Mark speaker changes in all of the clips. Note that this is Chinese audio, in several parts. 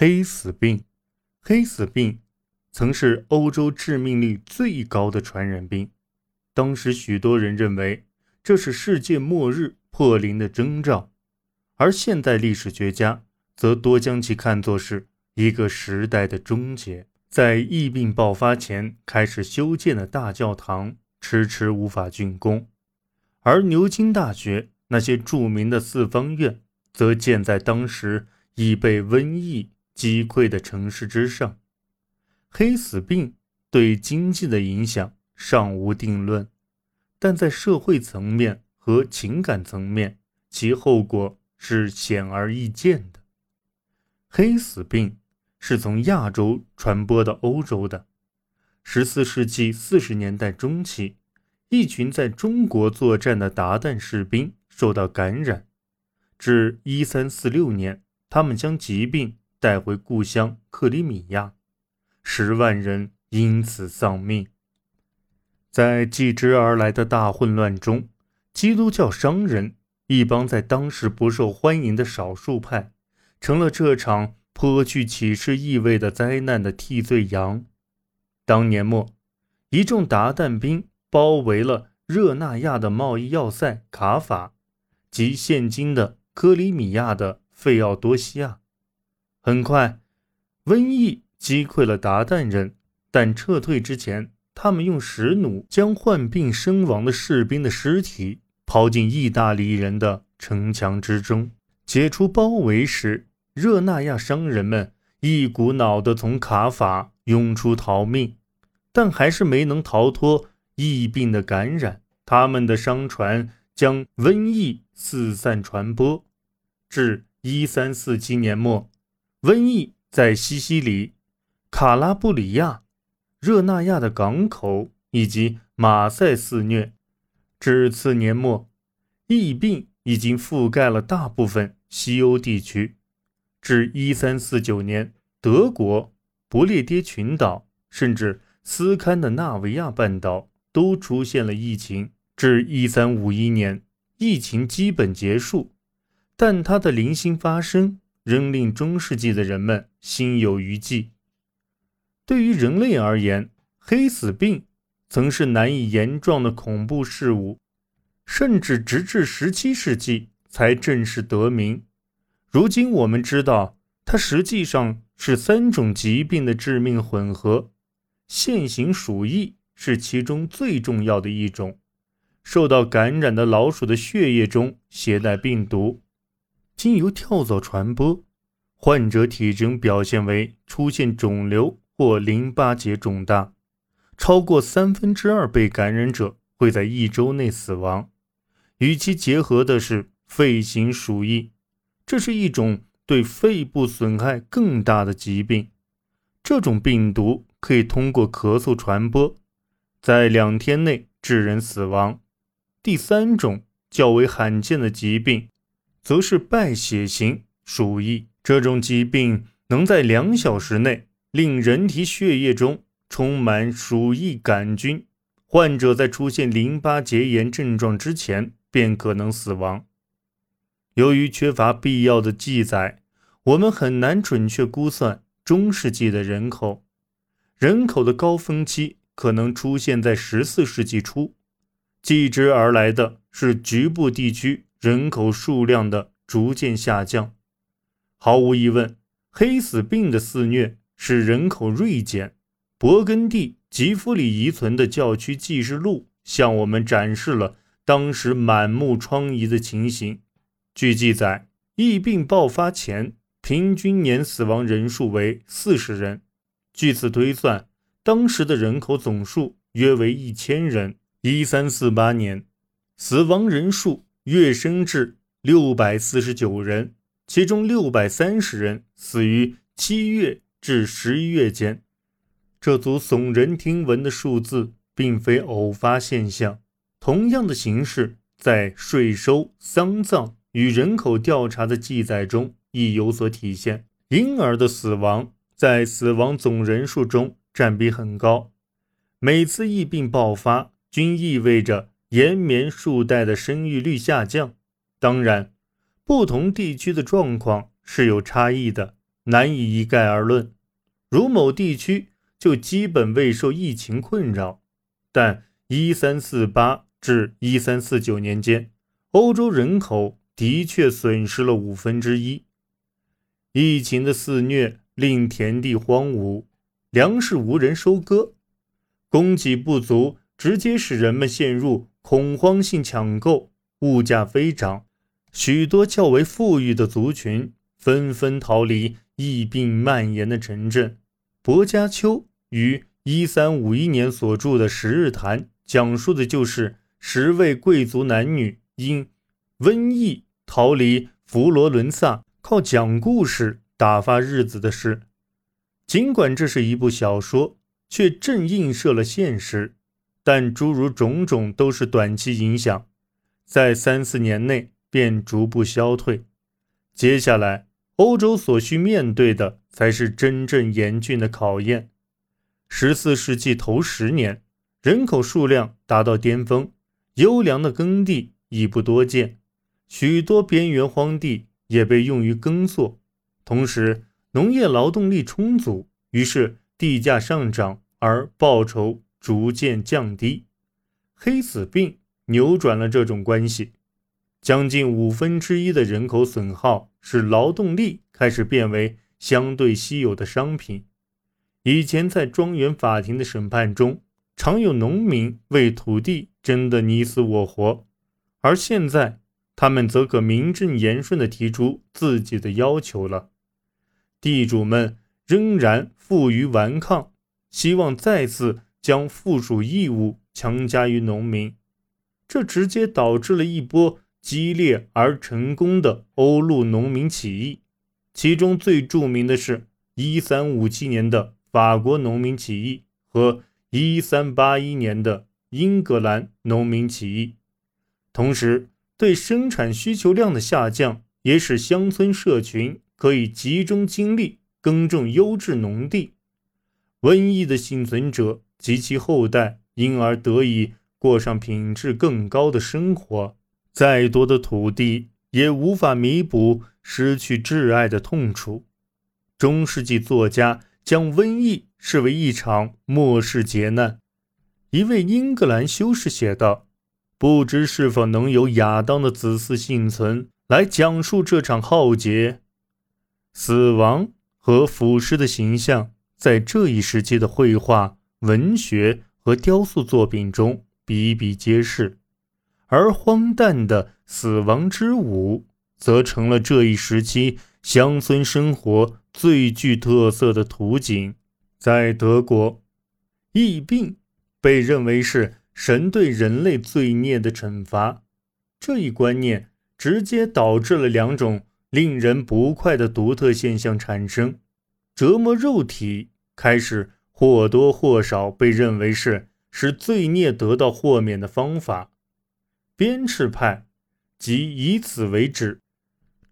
Speaker 1: 黑死病，黑死病曾是欧洲致命率最高的传染病。当时许多人认为这是世界末日破临的征兆，而现代历史学家则多将其看作是一个时代的终结。在疫病爆发前开始修建的大教堂迟迟无法竣工，而牛津大学那些著名的四方院则建在当时已被瘟疫。击溃的城市之上，黑死病对经济的影响尚无定论，但在社会层面和情感层面，其后果是显而易见的。黑死病是从亚洲传播到欧洲的。十四世纪四十年代中期，一群在中国作战的鞑靼士兵受到感染，至一三四六年，他们将疾病。带回故乡克里米亚，十万人因此丧命。在继之而来的大混乱中，基督教商人一帮在当时不受欢迎的少数派，成了这场颇具启示意味的灾难的替罪羊。当年末，一众鞑靼兵包围了热那亚的贸易要塞卡法及现今的克里米亚的费奥多西亚。很快，瘟疫击溃了鞑靼人，但撤退之前，他们用石弩将患病身亡的士兵的尸体抛进意大利人的城墙之中。解除包围时，热那亚商人们一股脑地从卡法涌出逃命，但还是没能逃脱疫病的感染。他们的商船将瘟疫四散传播，至一三四七年末。瘟疫在西西里、卡拉布里亚、热那亚的港口以及马赛肆虐。至次年末，疫病已经覆盖了大部分西欧地区。至1349年，德国、不列颠群岛甚至斯堪的纳维亚半岛都出现了疫情。至1351年，疫情基本结束，但它的零星发生。仍令中世纪的人们心有余悸。对于人类而言，黑死病曾是难以言状的恐怖事物，甚至直至17世纪才正式得名。如今我们知道，它实际上是三种疾病的致命混合。现行鼠疫是其中最重要的一种，受到感染的老鼠的血液中携带病毒。经由跳蚤传播，患者体征表现为出现肿瘤或淋巴结肿大，超过三分之二被感染者会在一周内死亡。与其结合的是肺型鼠疫，这是一种对肺部损害更大的疾病。这种病毒可以通过咳嗽传播，在两天内致人死亡。第三种较为罕见的疾病。则是败血型鼠疫，这种疾病能在两小时内令人体血液中充满鼠疫杆菌，患者在出现淋巴结炎症状之前便可能死亡。由于缺乏必要的记载，我们很难准确估算中世纪的人口。人口的高峰期可能出现在十四世纪初，继之而来的是局部地区。人口数量的逐渐下降，毫无疑问，黑死病的肆虐使人口锐减。勃艮第吉夫里遗存的教区记事录向我们展示了当时满目疮痍的情形。据记载，疫病爆发前，平均年死亡人数为四十人。据此推算，当时的人口总数约为一千人。一三四八年，死亡人数。跃升至六百四十九人，其中六百三十人死于七月至十一月间。这组耸人听闻的数字并非偶发现象。同样的形式在税收、丧葬与人口调查的记载中亦有所体现。婴儿的死亡在死亡总人数中占比很高。每次疫病爆发，均意味着。延绵数代的生育率下降，当然，不同地区的状况是有差异的。难以一概而论。如某地区就基本未受疫情困扰，但一三四八至一三四九年间，欧洲人口的确损失了五分之一。疫情的肆虐令田地荒芜，粮食无人收割，供给不足，直接使人们陷入恐慌性抢购，物价飞涨。许多较为富裕的族群纷纷逃离疫病蔓延的城镇。薄伽丘于一三五一年所著的《十日谈》讲述的就是十位贵族男女因瘟疫逃离佛罗伦萨，靠讲故事打发日子的事。尽管这是一部小说，却正映射了现实。但诸如种种都是短期影响，在三四年内。便逐步消退。接下来，欧洲所需面对的才是真正严峻的考验。十四世纪头十年，人口数量达到巅峰，优良的耕地已不多见，许多边缘荒地也被用于耕作。同时，农业劳动力充足，于是地价上涨，而报酬逐渐降低。黑死病扭转了这种关系。将近五分之一的人口损耗，使劳动力开始变为相对稀有的商品。以前在庄园法庭的审判中，常有农民为土地争得你死我活，而现在他们则可名正言顺地提出自己的要求了。地主们仍然负隅顽抗，希望再次将附属义务强加于农民，这直接导致了一波。激烈而成功的欧陆农民起义，其中最著名的是1357年的法国农民起义和1381年的英格兰农民起义。同时，对生产需求量的下降也使乡村社群可以集中精力耕种优质农地，瘟疫的幸存者及其后代因而得以过上品质更高的生活。再多的土地也无法弥补失去挚爱的痛楚。中世纪作家将瘟疫视为一场末世劫难。一位英格兰修士写道：“不知是否能有亚当的子嗣幸存，来讲述这场浩劫。死亡和腐蚀的形象在这一时期的绘画、文学和雕塑作品中比比皆是。”而荒诞的死亡之舞，则成了这一时期乡村生活最具特色的图景。在德国，疫病被认为是神对人类罪孽的惩罚。这一观念直接导致了两种令人不快的独特现象产生：折磨肉体开始或多或少被认为是使罪孽得到豁免的方法。鞭笞派，即以此为止。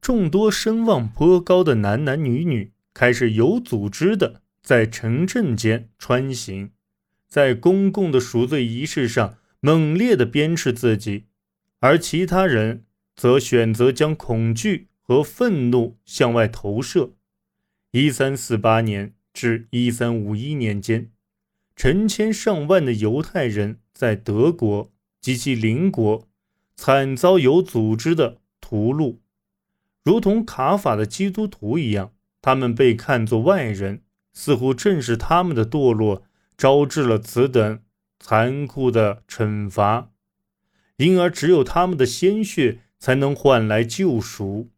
Speaker 1: 众多声望颇高的男男女女开始有组织的在城镇间穿行，在公共的赎罪仪式上猛烈的鞭笞自己，而其他人则选择将恐惧和愤怒向外投射。一三四八年至一三五一年间，成千上万的犹太人在德国及其邻国。惨遭有组织的屠戮，如同卡法的基督徒一样，他们被看作外人，似乎正是他们的堕落招致了此等残酷的惩罚，因而只有他们的鲜血才能换来救赎。